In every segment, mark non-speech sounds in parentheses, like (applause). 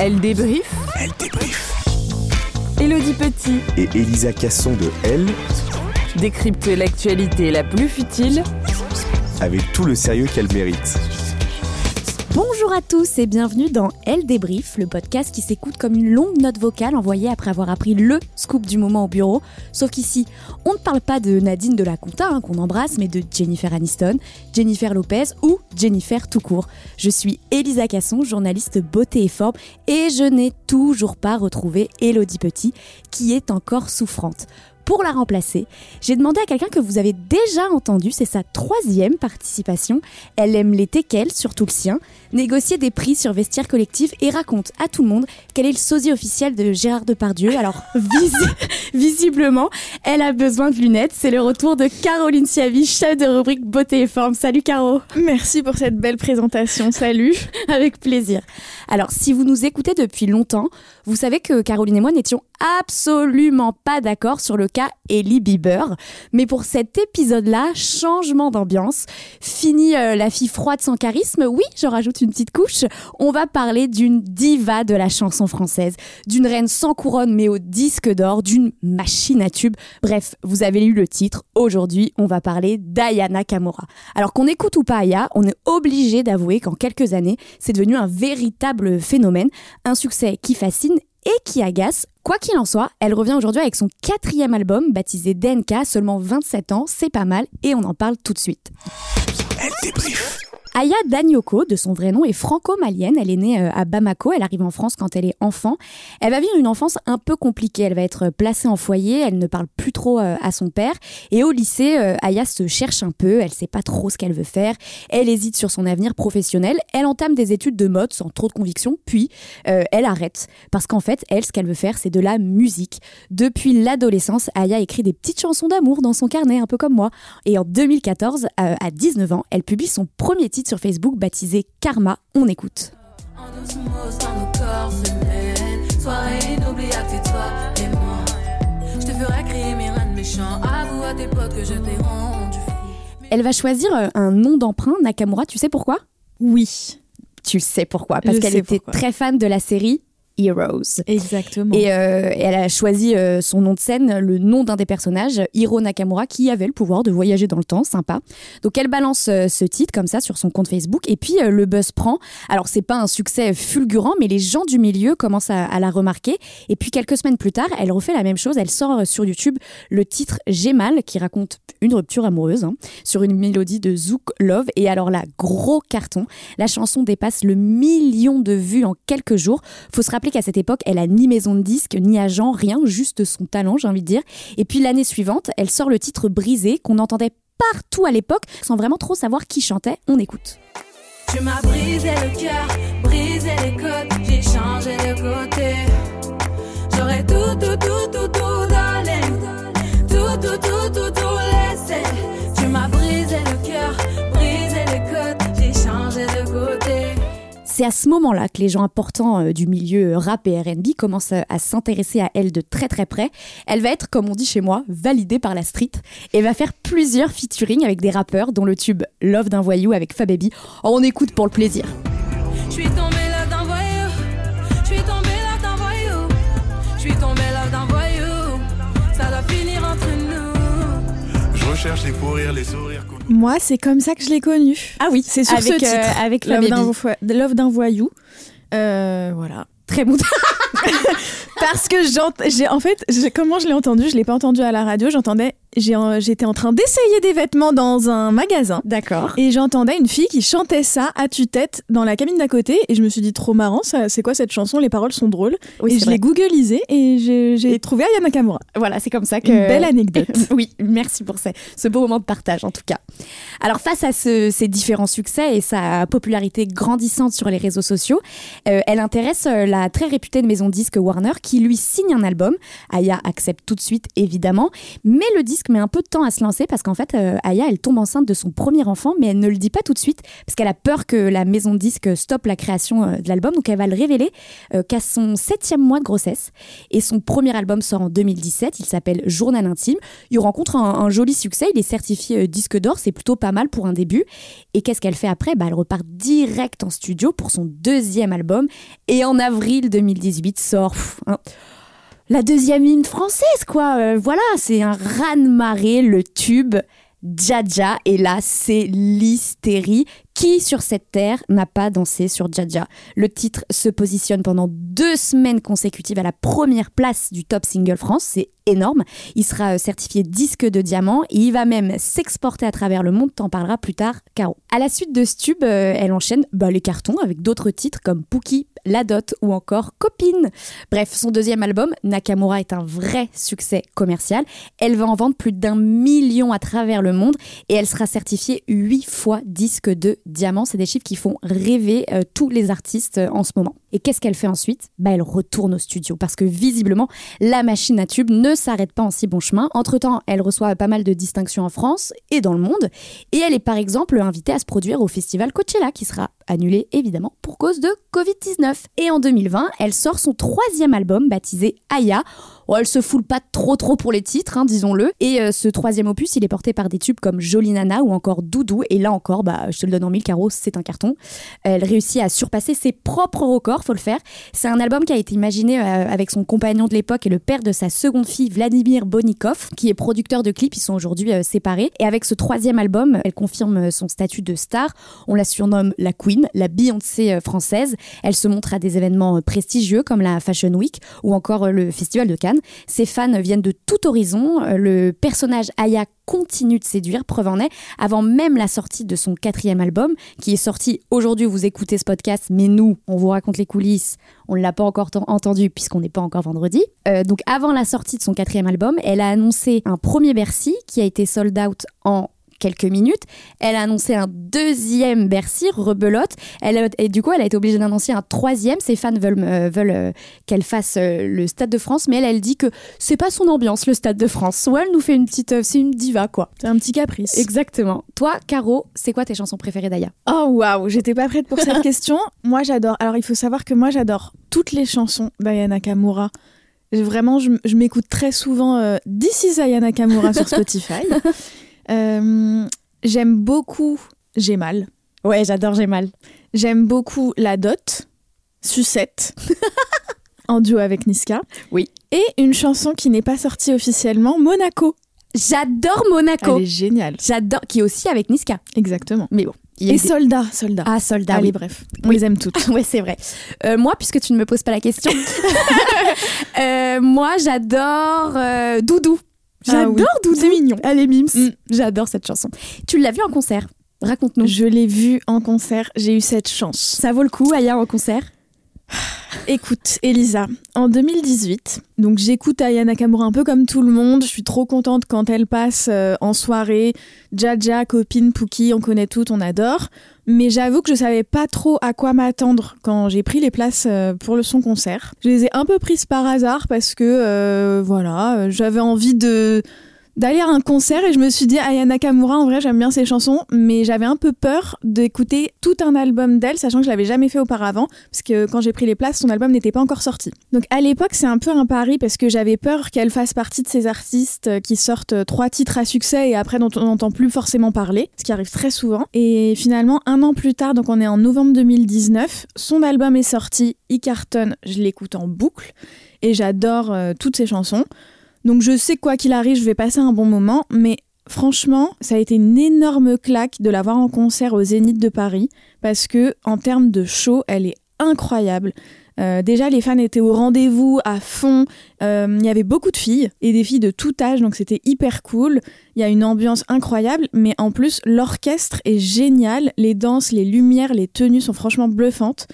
Elle débrief. Elle débrief. Elodie Petit Et Elisa Casson de Elle, décrypte l'actualité la plus futile avec tout le sérieux qu'elle mérite. Bonjour à tous et bienvenue dans Elle débrief, le podcast qui s'écoute comme une longue note vocale envoyée après avoir appris le scoop du moment au bureau. Sauf qu'ici, on ne parle pas de Nadine de la Conta hein, qu'on embrasse, mais de Jennifer Aniston, Jennifer Lopez ou Jennifer tout court. Je suis Elisa Casson, journaliste beauté et forme, et je n'ai toujours pas retrouvé Elodie Petit, qui est encore souffrante pour la remplacer, j'ai demandé à quelqu'un que vous avez déjà entendu, c'est sa troisième participation. Elle aime les teckels, surtout le sien, négocier des prix sur vestiaire collectif et raconte à tout le monde quel est le sosie officiel de Gérard Depardieu. Alors, (laughs) visi- visiblement, elle a besoin de lunettes. C'est le retour de Caroline Siavi, chef de rubrique beauté et forme. Salut Caro Merci pour cette belle présentation. Salut. (laughs) Avec plaisir. Alors, si vous nous écoutez depuis longtemps, vous savez que Caroline et moi n'étions absolument pas d'accord sur le cas Ellie Bieber. Mais pour cet épisode-là, changement d'ambiance. Fini euh, la fille froide sans charisme. Oui, je rajoute une petite couche. On va parler d'une diva de la chanson française, d'une reine sans couronne mais au disque d'or, d'une machine à tube. Bref, vous avez lu le titre. Aujourd'hui, on va parler d'Ayana Kamora. Alors qu'on écoute ou pas Aya, on est obligé d'avouer qu'en quelques années, c'est devenu un véritable phénomène, un succès qui fascine et qui agace. Quoi qu'il en soit, elle revient aujourd'hui avec son quatrième album baptisé DNK, seulement 27 ans, c'est pas mal et on en parle tout de suite. Aya Danyoko, de son vrai nom, est franco-malienne. Elle est née euh, à Bamako. Elle arrive en France quand elle est enfant. Elle va vivre une enfance un peu compliquée. Elle va être placée en foyer. Elle ne parle plus trop euh, à son père. Et au lycée, euh, Aya se cherche un peu. Elle sait pas trop ce qu'elle veut faire. Elle hésite sur son avenir professionnel. Elle entame des études de mode sans trop de conviction. Puis, euh, elle arrête. Parce qu'en fait, elle, ce qu'elle veut faire, c'est de la musique. Depuis l'adolescence, Aya écrit des petites chansons d'amour dans son carnet, un peu comme moi. Et en 2014, euh, à 19 ans, elle publie son premier titre sur Facebook baptisé Karma. On écoute. En osmose dans nos corps se mêlent Soirée inoubliable, c'est toi et moi Je te ferai crier mes reins méchants Avoue à tes potes que je t'ai rendu fou Elle va choisir euh, un nom d'emprunt, Nakamura. Tu sais pourquoi? Oui, Tu sais pourquoi? Parce qu'elle était pourquoi. très fan de la série Heroes. exactement. Et euh, elle a choisi euh, son nom de scène, le nom d'un des personnages, Hiro Nakamura, qui avait le pouvoir de voyager dans le temps, sympa. Donc elle balance euh, ce titre comme ça sur son compte Facebook, et puis le buzz prend. Alors c'est pas un succès fulgurant, mais les gens du milieu commencent à, à la remarquer. Et puis quelques semaines plus tard, elle refait la même chose. Elle sort sur YouTube le titre J'ai mal, qui raconte une rupture amoureuse, hein, sur une mélodie de Zouk Love. Et alors là, gros carton. La chanson dépasse le million de vues en quelques jours. Faut se rappeler qu'à cette époque, elle a ni maison de disque, ni agent, rien, juste son talent, j'ai envie de dire. Et puis l'année suivante, elle sort le titre Brisé, qu'on entendait partout à l'époque, sans vraiment trop savoir qui chantait. On écoute. Tu m'as brisé le cœur, brisé les côtes, j'ai changé de côté. J'aurais tout, tout, tout, tout. Tout, tout, tout, tout, tout C'est à ce moment-là que les gens importants euh, du milieu rap et RB commencent à, à s'intéresser à elle de très très près. Elle va être, comme on dit chez moi, validée par la street et va faire plusieurs featuring avec des rappeurs, dont le tube Love d'un voyou avec Fababy. Oh, on écoute pour le plaisir. Les rires, les sourires. Moi, c'est comme ça que je l'ai connu. Ah oui, C'est sur avec, ce titre. euh, avec Love d'un voyou. Euh, voilà. Très bon. (laughs) Parce que j'ai en fait, comment je l'ai entendu Je l'ai pas entendu à la radio. J'entendais, j'étais en train d'essayer des vêtements dans un magasin. D'accord. Et j'entendais une fille qui chantait ça à tue-tête dans la cabine d'à côté. Et je me suis dit, trop marrant, c'est quoi cette chanson? Les paroles sont drôles. Oui, et je l'ai googlisé et j'ai trouvé Aya Nakamura. Voilà, c'est comme ça que. Une belle anecdote. (laughs) oui, merci pour ce, ce beau moment de partage en tout cas. Alors face à ce- ces différents succès et sa popularité grandissante sur les réseaux sociaux, euh, elle intéresse euh, la très réputée maison disque Warner qui lui signe un album. Aya accepte tout de suite évidemment, mais le disque met un peu de temps à se lancer parce qu'en fait euh, Aya elle tombe enceinte de son premier enfant mais elle ne le dit pas tout de suite parce qu'elle a peur que la maison de disque stoppe la création euh, de l'album donc elle va le révéler euh, qu'à son septième mois de grossesse et son premier album sort en 2017, il s'appelle Journal intime. Il rencontre un, joli succès, il est certifié disque d'or, c'est plutôt pas mal pour un début. Et qu'est-ce qu'elle fait après? Bah, Elle repart direct en studio pour son deuxième album et en avril 2018 sort hein, la deuxième hymne française, quoi. Euh, voilà, c'est un raz-de-marée, le tube. Jaja, et là, c'est l'hystérie. Qui sur cette terre n'a pas dansé sur Jaja Le titre se positionne pendant deux semaines consécutives à la première place du top single France, c'est énorme. Il sera euh, certifié disque de diamant et il va même s'exporter à travers le monde, t'en parlera plus tard, Caro. À la suite de ce tube, euh, elle enchaîne bah, les cartons avec d'autres titres comme Pookie, La Dot ou encore Copine. Bref, son deuxième album, Nakamura, est un vrai succès commercial. Elle va en vendre plus d'un million à travers le monde et elle sera certifiée huit fois disque de diamant. C'est des chiffres qui font rêver euh, tous les artistes euh, en ce moment. Et qu'est-ce qu'elle fait ensuite? Bah, Elle retourne au studio parce que visiblement, la machine à tube ne s'arrête pas en si bon chemin. Entre-temps, elle reçoit pas mal de distinctions en France et dans le monde. Et elle est par exemple invitée à se produire au festival Coachella qui sera annulé évidemment pour cause de Covid-19. Et en 2020, elle sort son troisième album baptisé Aya. Oh, elle se foule pas trop trop pour les titres, hein, disons-le. Et euh, ce troisième opus, il est porté par des tubes comme Jolie Nana ou encore Doudou. Et là encore, bah, je te le donne en mille carreaux, c'est un carton. Elle réussit à surpasser ses propres records, faut le faire. C'est un album qui a été imaginé euh, avec son compagnon de l'époque et le père de sa seconde fille, Vladimir Bonikov, qui est producteur de clips. Ils sont aujourd'hui euh, séparés. Et avec ce troisième album, elle confirme euh, son statut de star. On la surnomme la Queen, la Beyoncé française. Elle se montre à des événements prestigieux comme la Fashion Week ou encore le Festival de Cannes. Ses fans viennent de tout horizon. Le personnage Aya continue de séduire, preuve en est, avant même la sortie de son quatrième album, qui est sorti aujourd'hui, vous écoutez ce podcast, mais nous, on vous raconte les coulisses, on ne l'a pas encore ten- entendu puisqu'on n'est pas encore vendredi. Euh, donc avant la sortie de son quatrième album, elle a annoncé un premier Bercy qui a été sold out en quelques minutes. Elle a annoncé un deuxième Bercy, rebelote. Elle a- et du coup, elle a été obligée d'annoncer un troisième. Ses fans veulent, euh, veulent euh, qu'elle fasse euh, le Stade de France, mais elle, elle dit que c'est pas son ambiance, le Stade de France. Ouais, elle nous fait une petite... euh, c'est une diva, quoi. C'est un petit caprice. Exactement. Toi, Caro, c'est quoi tes chansons préférées d'Aya? Oh waouh, j'étais pas prête pour cette (laughs) question. Moi j'adore. Alors il faut savoir que moi j'adore toutes les chansons d'Aya Nakamura. Vraiment, je, je m'écoute très souvent euh, This is Aya Nakamura sur (laughs) Spotify. Euh, J'aime beaucoup J'ai mal. Ouais, j'adore J'ai mal. J'aime beaucoup La Dot, Sucette, (laughs) en duo avec Niska. Oui. Et une chanson qui n'est pas sortie officiellement, Monaco. J'adore Monaco. Elle est géniale. J'adore, qui est aussi avec Niska. Exactement. Mais bon. y a Et des- Soldat, Soldat. Ah, soldat. Allez, oui. bref, on les aime toutes. (laughs) ouais, c'est vrai. Euh, moi, puisque tu ne me poses pas la question, (laughs) euh, moi, j'adore euh, Doudou. J'adore Ah oui, Doudou. c'est mignon. Elle est mimes. Mm. J'adore cette chanson. Tu l'as vue en concert? Raconte-nous. Je l'ai vue en concert, j'ai eu cette chance. Ça vaut le coup, Aya, en concert? Écoute, Elisa, en 2018, donc j'écoute Aya Nakamura un peu comme tout le monde. Je suis trop contente quand elle passe euh, en soirée. Jaja, copine, Pookie, on connaît toutes, on adore. Mais j'avoue que je savais pas trop à quoi m'attendre quand j'ai pris les places euh, pour le son concert. Je les ai un peu prises par hasard parce que, euh, voilà, j'avais envie de d'aller à un concert et je me suis dit Aya Nakamura en vrai j'aime bien ses chansons mais j'avais un peu peur d'écouter tout un album d'elle sachant que je l'avais jamais fait auparavant parce que quand j'ai pris les places son album n'était pas encore sorti. Donc à l'époque c'est un peu un pari parce que j'avais peur qu'elle fasse partie de ces artistes euh, qui sortent trois titres à succès et après dont on n'entend plus forcément parler ce qui arrive très souvent. Et finalement un an plus tard donc on est en novembre 2019 son album est sorti il cartonne je l'écoute en boucle et j'adore euh, toutes ses chansons donc je sais quoi qu'il arrive, je vais passer un bon moment, mais franchement, ça a été une énorme claque de la voir en concert au Zénith de Paris, parce que en termes de show, elle est incroyable. Euh, déjà, les fans étaient au rendez-vous à fond. Euh, Il y avait beaucoup de filles et des filles de tout âge, donc c'était hyper cool. Il y a une ambiance incroyable, mais en plus, l'orchestre est génial. Les danses, les lumières, les tenues sont franchement bluffantes.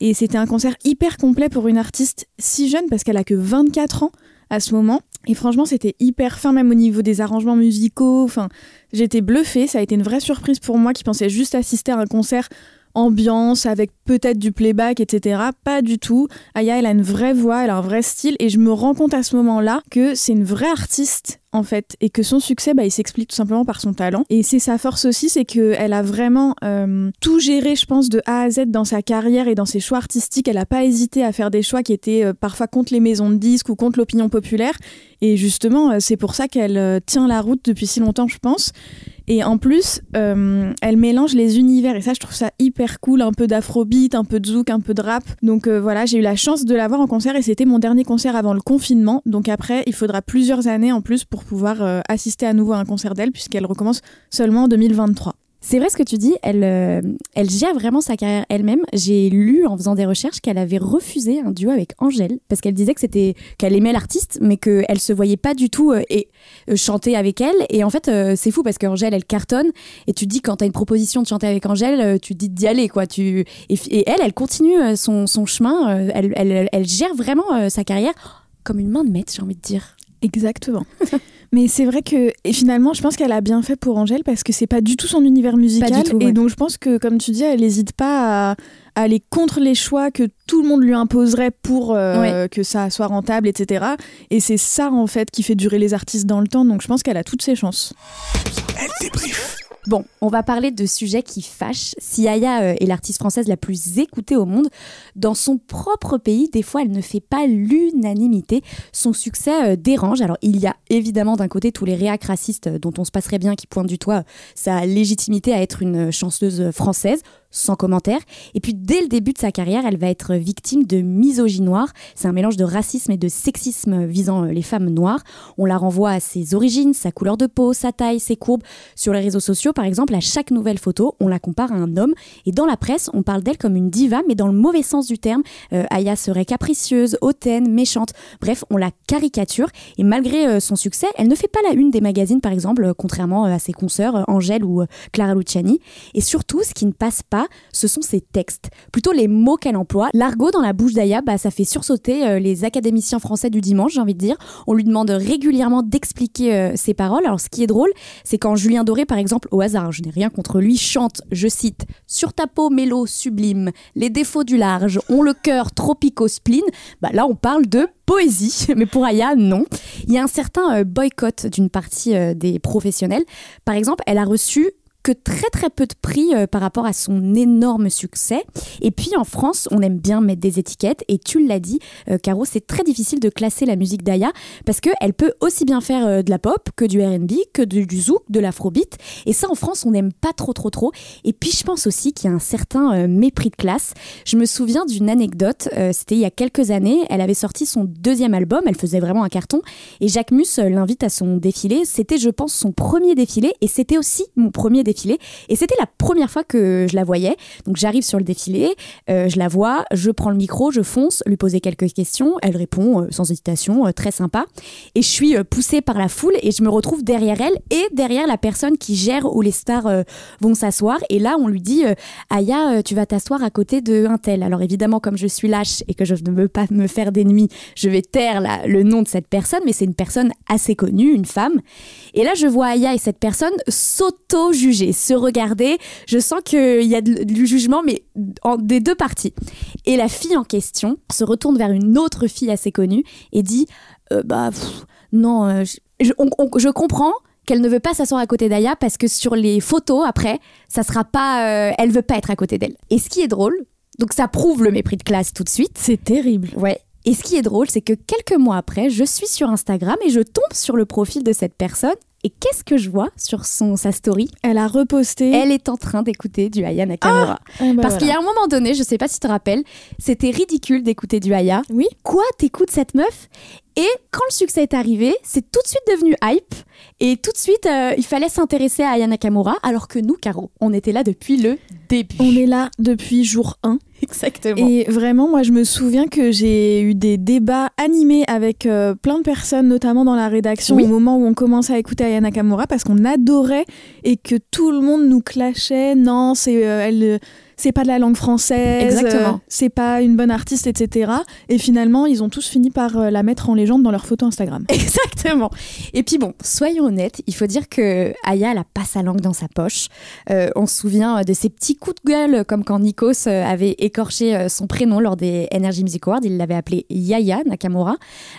Et c'était un concert hyper complet pour une artiste si jeune, parce qu'elle a que 24 ans à ce moment. Et franchement, c'était hyper fin, même au niveau des arrangements musicaux. Enfin, j'étais bluffée. Ça a été une vraie surprise pour moi qui pensais juste assister à un concert ambiance avec peut-être du playback, etc. Pas du tout. Aya, elle a une vraie voix, elle a un vrai style. Et je me rends compte à ce moment-là que c'est une vraie artiste en fait, et que son succès, bah, il s'explique tout simplement par son talent. Et c'est sa force aussi, c'est qu'elle a vraiment euh, tout géré, je pense, de A à Z dans sa carrière et dans ses choix artistiques. Elle n'a pas hésité à faire des choix qui étaient euh, parfois contre les maisons de disques ou contre l'opinion populaire. Et justement, euh, c'est pour ça qu'elle tient la route depuis si longtemps, je pense. Et en plus, euh, elle mélange les univers et ça, je trouve ça hyper cool. Un peu d'afrobeat, un peu de zouk, un peu de rap. Donc euh, voilà, j'ai eu la chance de la voir en concert et c'était mon dernier concert avant le confinement. Donc après, il faudra plusieurs années en plus pour pouvoir euh, assister à nouveau à un concert d'elle puisqu'elle recommence seulement en 2023. C'est vrai ce que tu dis, elle, euh, elle gère vraiment sa carrière elle-même. J'ai lu en faisant des recherches qu'elle avait refusé un duo avec Angèle parce qu'elle disait que c'était qu'elle aimait l'artiste mais qu'elle se voyait pas du tout euh, et euh, chanter avec elle. Et en fait, c'est fou parce qu'Angèle elle cartonne et tu te dis quand t'as une proposition de chanter avec Angèle, tu te dis d'y aller quoi. Tu et, elle, elle continue son, son chemin. Elle, elle, elle gère vraiment sa carrière comme une main de maître, j'ai envie de dire. Exactement. (laughs) Mais c'est vrai que et finalement, je pense qu'elle a bien fait pour Angèle parce que c'est pas du tout son univers musical Pas du tout, et donc je pense que comme tu dis, elle n'hésite pas à, à aller contre les choix que tout le monde lui imposerait pour euh, Ouais. que ça soit rentable, etc. Et c'est ça en fait qui fait durer les artistes dans le temps. Donc je pense qu'elle a toutes ses chances. Elle débrief. Bon, on va parler de sujets qui fâchent. Si Aya euh, est l'artiste française la plus écoutée au monde, dans son propre pays, des fois, elle ne fait pas l'unanimité. Son succès euh, dérange. Alors, il y a évidemment d'un côté tous les réacs racistes euh, dont on se passerait bien qui pointent du euh, sa légitimité à être une chanceuse française, sans commentaire. Et puis, dès le début de sa carrière, elle va être victime de misogynie noire. C'est un mélange de racisme et de sexisme visant euh, les femmes noires. On la renvoie à ses origines, sa couleur de peau, sa taille, ses courbes. Sur les réseaux sociaux, par exemple, à chaque nouvelle photo, on la compare à un homme. Et dans la presse, on parle d'elle comme une diva, mais dans le mauvais sens du terme. Euh, Aya serait capricieuse, hautaine, méchante. Bref, on la caricature. Et malgré euh, son succès, elle ne fait pas la une des magazines, par exemple, contrairement à ses consoeurs, Angèle ou Clara Luciani. Et surtout, ce qui ne passe pas, ce sont ses textes. Plutôt les mots qu'elle emploie. L'argot dans la bouche d'Aya, bah, ça fait sursauter euh, les académiciens français du dimanche, j'ai envie de dire. On lui demande régulièrement d'expliquer euh, ses paroles. Alors, ce qui est drôle, c'est quand Julien Doré, par exemple, au hasard, je n'ai rien contre lui, chante, je cite, Sur ta peau, mélo sublime, les défauts du large ont le cœur tropico-spleen. Bah, là, on parle de poésie, (laughs) mais pour Aya, non. Il y a un certain euh, boycott d'une partie des professionnels. Par exemple, elle a reçu que très très peu de prix euh, par rapport à son énorme succès. Et puis en France, on aime bien mettre des étiquettes. Et tu l'as dit, euh, Caro, c'est très difficile de classer la musique d'Aya parce qu'elle peut aussi bien faire euh, de la pop que du RB, que du, du zouk, de l'afrobeat. Et ça, en France, on n'aime pas trop trop trop. Et puis je pense aussi qu'il y a un certain mépris de classe. Je me souviens d'une anecdote, c'était il y a quelques années, elle avait sorti son deuxième album, elle faisait vraiment un carton, et Jacques Mus l'invite à son défilé. C'était, je pense, son premier défilé, et c'était aussi mon premier défilé Et c'était la première fois que je la voyais. Donc j'arrive sur le défilé, euh, je la vois, je prends le micro, je fonce, lui poser quelques questions. Elle répond euh, sans hésitation, euh, très sympa. Et je suis poussée par la foule et je me retrouve derrière elle et derrière la personne qui gère où les stars vont s'asseoir. Et là, on lui dit Aya, tu vas t'asseoir à côté de un tel. Alors évidemment, comme je suis lâche et que je ne veux pas me faire d'ennemis, je vais taire le nom de cette personne, mais c'est une personne assez connue, une femme. Et là, je vois Aya et cette personne s'auto-juger, se regarder. Je sens qu'il y a du jugement, mais en- des deux parties. Et la fille en question se retourne vers une autre fille assez connue et dit Euh, Bah, pff, non, euh, je, je- on- on- je comprends qu'elle ne veut pas s'asseoir à côté d'Aya parce que sur les photos après, ça sera pas, euh, elle veut pas être à côté d'elle. Et ce qui est drôle, donc ça prouve le mépris de classe tout de suite. C'est terrible. Ouais. Et ce qui est drôle, c'est que quelques mois après, je suis sur Instagram et je tombe sur le profil de cette personne. Et qu'est-ce que je vois sur son, sa story? Elle a reposté. Elle est en train d'écouter du Aya Nakamura. Ah, bah Parce qu'il y a un moment donné, je sais pas si tu te rappelles, c'était ridicule d'écouter du Aya. Oui. Quoi, t'écoutes cette meuf? Et quand le succès est arrivé, c'est tout de suite devenu hype. Et tout de suite, euh, il fallait s'intéresser à Aya Nakamura, alors que nous, Caro, on était là depuis le début. On est là depuis jour 1. (laughs) Exactement. Et vraiment, moi, je me souviens que j'ai eu des débats animés avec euh, plein de personnes, notamment dans la rédaction, Oui. au moment où on commençait à écouter Aya Nakamura, parce qu'on adorait et que tout le monde nous clashait. Non, c'est euh, elle. C'est pas de la langue française, Exactement. euh, c'est pas une bonne artiste, etc. Et finalement, ils ont tous fini par euh, la mettre en légende dans leur photo Instagram. (laughs) Exactement. Et puis bon, soyons honnêtes, il faut dire que Aya, elle a pas sa langue dans sa poche. Euh, on se souvient de ses petits coups de gueule, comme quand Nikos avait écorché son prénom lors des Energy Music Awards. Il l'avait appelé Yaya Nakamura.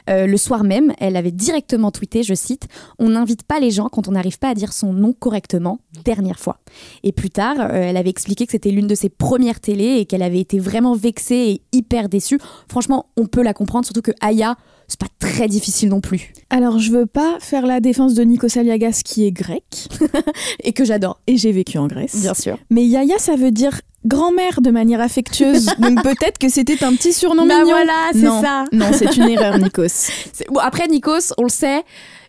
Euh, le soir même, elle avait directement tweeté, je cite, On n'invite pas les gens quand on n'arrive pas à dire son nom correctement, dernière fois. Et plus tard, euh, elle avait expliqué que c'était l'une de ses premières télés et qu'elle avait été vraiment vexée et hyper déçue. Franchement, on peut la comprendre, surtout que Aya, c'est pas très difficile non plus. Alors, je veux pas faire la défense de Nikos Aliagas qui est grec, (laughs) Et que j'adore. et j'ai vécu en Grèce. Bien sûr. Mais Yaya, ça veut dire grand-mère de manière affectueuse. (laughs) Donc peut-être que c'était un petit surnom Bah mignon. voilà, c'est ça. Non, c'est une erreur, Nikos. (laughs) Bon, après, Nikos, on le sait,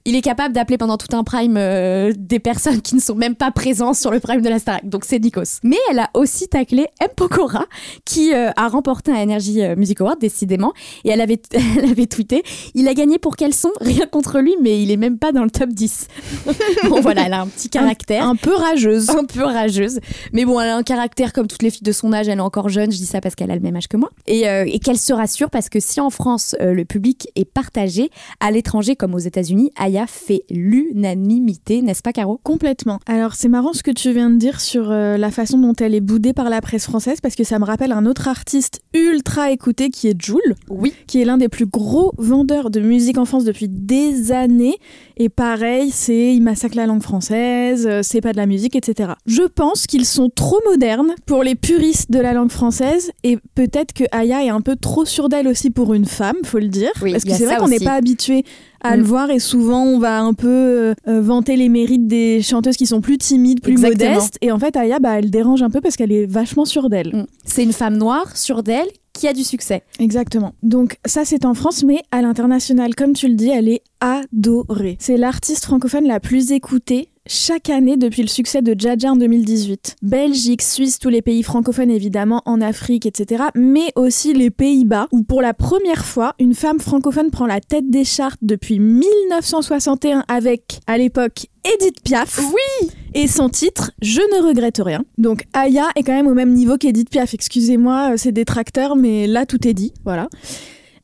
il est capable d'appeler pendant tout un prime euh, des personnes qui ne sont même pas présentes sur le prime de la Starac. Donc c'est Nikos. Mais elle a aussi taclé M. Pokora, qui euh, a remporté un Energy euh, Music Award, décidément. Et elle avait, (laughs) elle avait tweeté Il a gagné pour quel son Rien contre lui, mais il est même pas dans le top 10. (laughs) bon, voilà, elle a un petit caractère. Un peu rageuse. un peu rageuse. Mais bon, elle a un caractère comme toutes les filles de son âge, elle est encore jeune, je dis ça parce qu'elle a le même âge que moi. Et, euh, et qu'elle se rassure parce que si en France, le public est partagé, à l'étranger comme aux États-Unis, Fait l'unanimité, n'est-ce pas, Caro? Complètement. Alors c'est marrant ce que tu viens de dire sur euh, la façon dont elle est boudée par la presse française parce que ça me rappelle un autre artiste ultra écouté qui est Joule, Oui. qui est l'un des plus gros vendeurs de musique en France depuis des années. Et pareil, c'est il massacre la langue française, euh, c'est pas de la musique, etc. Je pense qu'ils sont trop modernes pour les puristes de la langue française et peut-être que Aya est un peu trop sûre d'elle aussi pour une femme, faut le dire. Oui, parce que c'est vrai qu'on n'est pas habitué à le voir et souvent on va un peu euh, euh, vanter les mérites des chanteuses qui sont plus timides, plus Exactement. modestes. Et en fait, Aya, bah, elle dérange un peu parce qu'elle est vachement sûre d'elle. Mm. C'est une femme noire, sûre d'elle, qui a du succès. Exactement. Donc ça c'est en France, mais à l'international, comme tu le dis, elle est adorée. C'est l'artiste francophone la plus écoutée chaque année depuis le succès de Jaja en 2018. Belgique, Suisse, tous les pays francophones évidemment, en Afrique, etc. Mais aussi les Pays-Bas, où pour la première fois, une femme francophone prend la tête des charts depuis 1961 avec, à l'époque, Edith Piaf. Oui Et son titre, Je ne regrette rien. Donc Aya est quand même au même niveau qu'Edith Piaf. Excusez-moi, euh, c'est détracteur, mais là tout est dit. Voilà.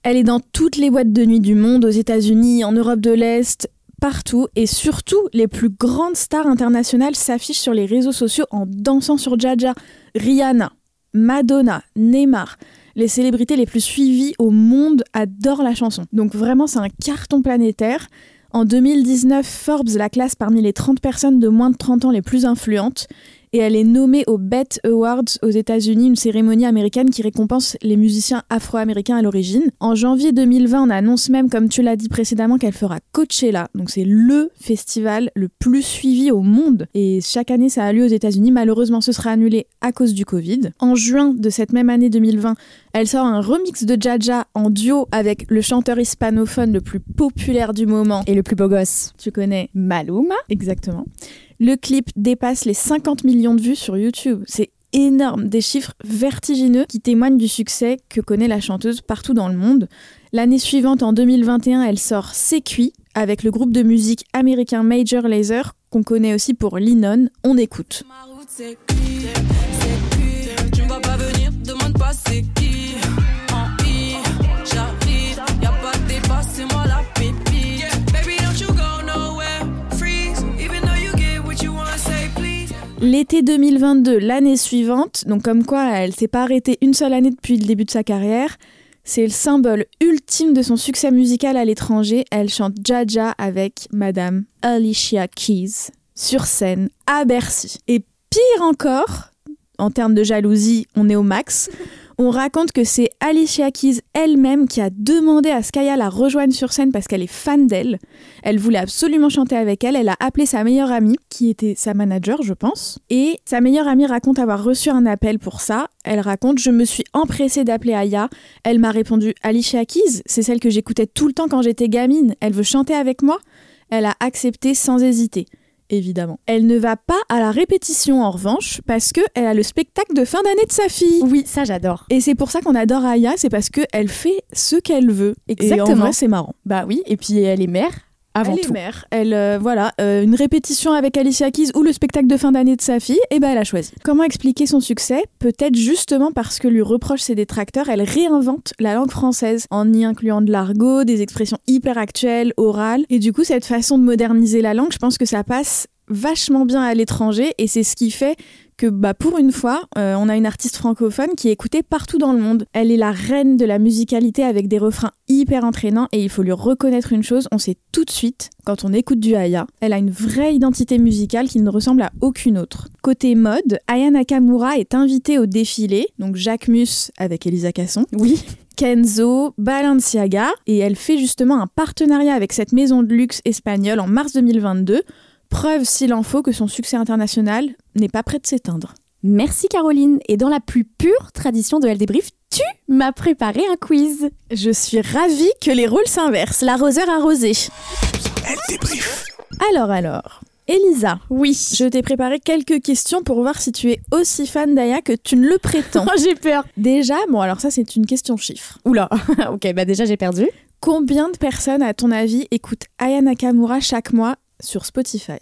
Elle est dans toutes les boîtes de nuit du monde, aux États-Unis, en Europe de l'Est, partout. Et surtout, les plus grandes stars internationales s'affichent sur les réseaux sociaux en dansant sur Jaja. Rihanna, Madonna, Neymar. Les célébrités les plus suivies au monde adorent la chanson. Donc vraiment, c'est un carton planétaire. En 2019, Forbes la classe parmi les 30 personnes de moins de 30 ans les plus influentes et elle est nommée aux BET Awards aux États-Unis, une cérémonie américaine qui récompense les musiciens afro-américains à l'origine. En janvier 2020, on annonce même, comme tu l'as dit précédemment, qu'elle fera Coachella. Donc c'est le festival le plus suivi au monde. Et chaque année, ça a lieu aux États-Unis. Malheureusement, ce sera annulé à cause du Covid. En juin de cette même année 2020, elle sort un remix de Jaja en duo avec le chanteur hispanophone le plus populaire du moment. Et le plus beau gosse, Tu connais Maluma. Exactement. Le clip dépasse les 50 millions de vues sur YouTube. C'est énorme, des chiffres vertigineux qui témoignent du succès que connaît la chanteuse partout dans le monde. L'année suivante, en 2021, elle sort C'est cuit avec le groupe de musique américain Major Lazer, qu'on connaît aussi pour Linon. On écoute. L'été 2022, l'année suivante, donc comme quoi elle s'est pas arrêtée une seule année depuis le début de sa carrière, c'est le symbole ultime de son succès musical à l'étranger. Elle chante Jaja avec Madame Alicia Keys sur scène à Bercy. Et pire encore, en termes de jalousie, on est au max. On raconte que c'est Alicia Keys elle-même qui a demandé à Skaya la rejoigne sur scène parce qu'elle est fan d'elle. Elle voulait absolument chanter avec elle. Elle a appelé sa meilleure amie, qui était sa manager, je pense. Et sa meilleure amie raconte avoir reçu un appel pour ça. Elle raconte Je me suis empressée d'appeler Aya. Elle m'a répondu Alicia Keys, c'est celle que j'écoutais tout le temps quand j'étais gamine. Elle veut chanter avec moi Elle a accepté sans hésiter. Évidemment. Elle ne va pas à la répétition en revanche parce que elle a le spectacle de fin d'année de sa fille. Oui, ça j'adore. Et c'est pour ça qu'on adore Aya, c'est parce qu'elle fait ce qu'elle veut. Et en Exactement. vrai, c'est marrant. Bah oui, et puis elle est mère avant elle tout. mère. Elle, euh, voilà, euh, une répétition avec Alicia Keys ou le spectacle de fin d'année de sa fille, et ben elle a choisi. Comment expliquer son succès? Peut-être justement parce que lui reproche ses détracteurs, elle réinvente la langue française en y incluant de l'argot, des expressions hyper actuelles, orales. Et du coup, cette façon de moderniser la langue, je pense que ça passe vachement bien à l'étranger et c'est ce qui fait que bah, pour une fois, euh, on a une artiste francophone qui est écoutée partout dans le monde. Elle est la reine de la musicalité avec des refrains hyper entraînants et il faut lui reconnaître une chose, on sait tout de suite, quand on écoute du Aya, elle a une vraie identité musicale qui ne ressemble à aucune autre. Côté mode, Aya Nakamura est invitée au défilé, donc Jacques Mus avec Elisa Casson. Oui. Kenzo, Balenciaga, et elle fait justement un partenariat avec cette maison de luxe espagnole en mars 2022. Preuve, s'il en faut, que son succès international n'est pas prêt de s'éteindre. Merci Caroline. Et dans la plus pure tradition de Elle débrief, tu m'as préparé un quiz. Je suis ravie que les rôles s'inversent. L'arroseur arrosé. Elle débrief. Alors, alors. Elisa, Oui. je t'ai préparé quelques questions pour voir si tu es aussi fan d'Aya que tu ne le prétends. (laughs) Oh, j'ai peur. Déjà, bon alors ça c'est une question chiffre. Oula. (laughs) ok, bah déjà j'ai perdu. Combien de personnes, à ton avis, écoutent Aya Nakamura chaque mois sur Spotify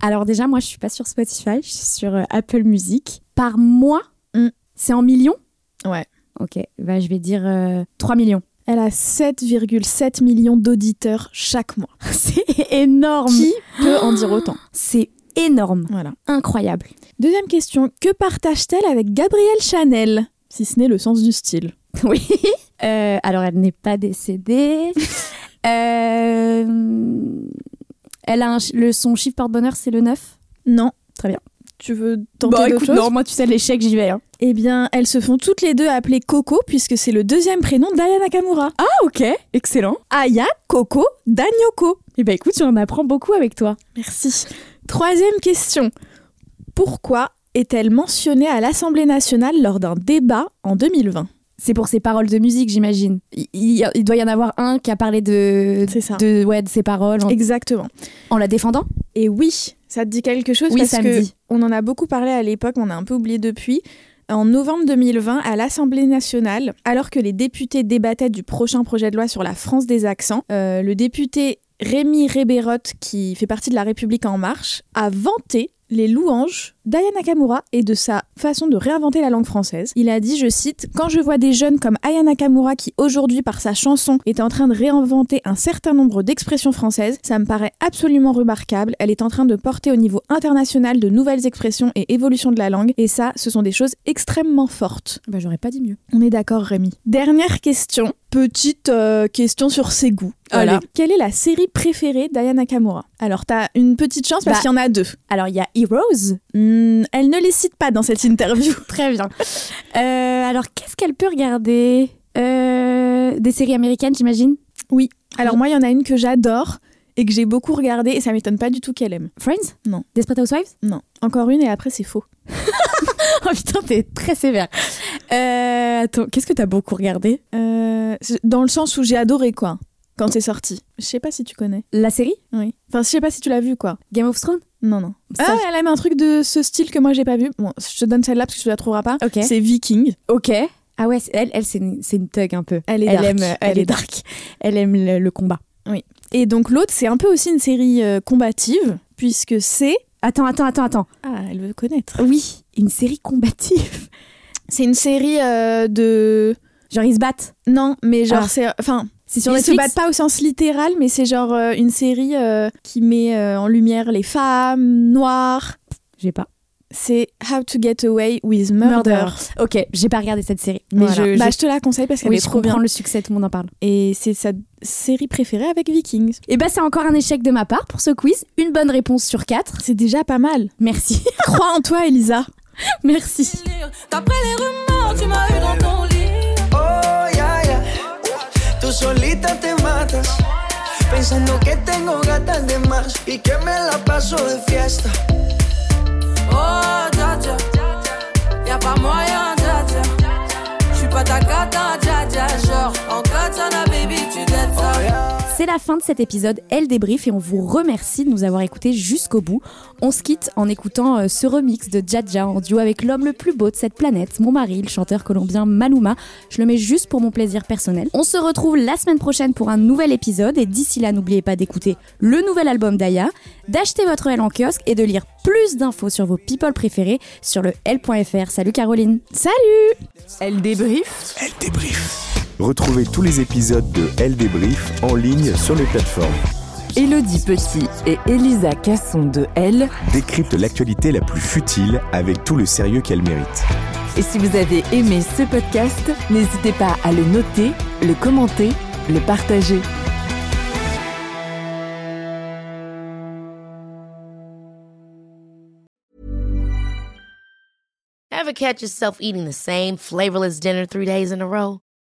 Alors déjà, moi je suis pas sur Spotify, je suis sur euh, Apple Music. Par mois, Mm. c'est en millions Ouais. Ok, bah je vais dire euh, 3 millions. Elle a 7,7 millions d'auditeurs chaque mois. (laughs) C'est énorme. Qui peut en dire autant? (gasps) C'est énorme. Voilà. Incroyable. Deuxième question. Que partage-t-elle avec Gabrielle Chanel? Si ce n'est le sens du style. (laughs) Oui. Euh, alors, elle n'est pas décédée. (laughs) Euh, elle a un le, son chiffre porte-bonheur, c'est le 9. Non. Très bien. Tu veux tenter Bah écoute, choses? non, moi tu sais, l'échec, j'y vais. hein. Eh bien, elles se font toutes les deux appeler Coco puisque c'est le deuxième prénom d'Aya Nakamura. Ah, ok. Excellent. Aya, Coco, Danyoko. Et bah écoute, tu en apprends beaucoup avec toi. Merci. Troisième question. Pourquoi est-elle mentionnée à l'Assemblée nationale lors d'un débat en 2020 C'est pour ses paroles de musique, j'imagine. Il, il- il doit y en avoir un qui a parlé de, ça. de, ouais, de ses paroles en, Exactement. en la défendant. Et oui, ça te dit quelque chose Oui, parce ça me que dit. on en a beaucoup parlé à l'époque, on a un peu oublié depuis. En novembre 2020, à l'Assemblée nationale, alors que les députés débattaient du prochain projet de loi sur la France des accents, euh, le député Rémi Rébérotte, qui fait partie de La République en marche, a vanté les louanges d'Aya Nakamura et de sa façon de réinventer la langue française. Il a dit, je cite, Quand je vois des jeunes comme Aya Nakamura qui aujourd'hui par sa chanson est en train de réinventer un certain nombre d'expressions françaises, ça me paraît absolument remarquable. Elle est en train de porter au niveau international de nouvelles expressions et évolutions de la langue et ça, ce sont des choses extrêmement fortes. Bah j'aurais pas dit mieux. On est d'accord Rémi. Dernière question, petite euh, question sur ses goûts. Voilà. Allez. Quelle est la série préférée d'Aya Nakamura? Alors t'as une petite chance parce Bah, qu'il y en a deux. Alors il y a Heroes. Hmm, elle ne les cite pas dans cette (laughs) interview. Très bien. Euh, alors qu'est-ce qu'elle peut regarder? Euh, Des séries américaines, j'imagine? Alors moi, il y en a une que j'adore et que j'ai beaucoup regardée et ça m'étonne pas du tout qu'elle aime. Friends? Non. Desperate Housewives? Non. Encore une et après c'est faux. (laughs) Oh putain, t'es très sévère. Euh, attends, qu'est-ce que t'as beaucoup regardé? Dans le sens où j'ai adoré quoi quand c'est sorti. Je sais pas si tu connais. La série? Oui. Enfin, je sais pas si tu l'as vu quoi. Game of Thrones? Non, non. Ça, ah, elle aime un truc de ce style que moi j'ai pas vu. Bon, je te donne celle-là parce que tu la trouveras pas. C'est Viking. Ok. Ah ouais, elle, elle c'est une, une thug un peu. Elle est elle dark. aime, elle, Elle est dark. Elle aime le, le combat. Et donc l'autre, c'est un peu aussi une série euh, combative, puisque c'est. Attends, attends, attends, attends. Ah, elle veut connaître. Oui, une série combative. C'est une série euh, de. Genre ils se battent? Non, mais genre, Ah. c'est. Enfin, C'est sur ils se battent pas au sens littéral, mais c'est genre euh, une série euh, qui met euh, en lumière les femmes noires. J'ai pas. C'est How to Get Away with Murder. Ok, j'ai pas regardé cette série. Mais Voilà. je, bah, je te la conseille parce qu'elle oui, est je trop comprends bien. le succès, tout le monde en parle. Et c'est sa série préférée avec Vikings. Et bah c'est encore un échec de ma part pour ce quiz. Une bonne réponse sur quatre. C'est déjà pas mal. Merci. Crois en toi, Elisa. (laughs) Merci. D'après les rumeurs, tu m'as eu dans ton lit. Pensando que tengo gatas de más y que me la paso de fiesta. Oh, dja dja. Y'a pas moyen, dja dja. J'suis pas ta cata, dja dja. Genre, en katana, baby, tu dettes. C'est la fin de cet épisode Elle débrief et on vous remercie de nous avoir écoutés jusqu'au bout. On se quitte en écoutant euh, ce remix de Djadja en duo avec l'homme le plus beau de cette planète, mon mari, le chanteur colombien Maluma. Je le mets juste pour mon plaisir personnel. On se retrouve la semaine prochaine pour un nouvel épisode et d'ici là n'oubliez pas d'écouter le nouvel album d'Aya, d'acheter votre L en kiosque et de lire plus d'infos sur vos people préférés sur le L.fr. Salut Caroline Salut Elle débrief. Elle débrief. Retrouvez tous les épisodes de Elle débrief en ligne sur les plateformes. Elodie Petit et Elisa Casson de Elle. Décrypte l'actualité la plus futile avec tout le sérieux qu'elle mérite. Et si vous avez aimé ce podcast, n'hésitez pas à le noter, le commenter, le partager. Ever catch yourself eating the same flavorless dinner three days in a row?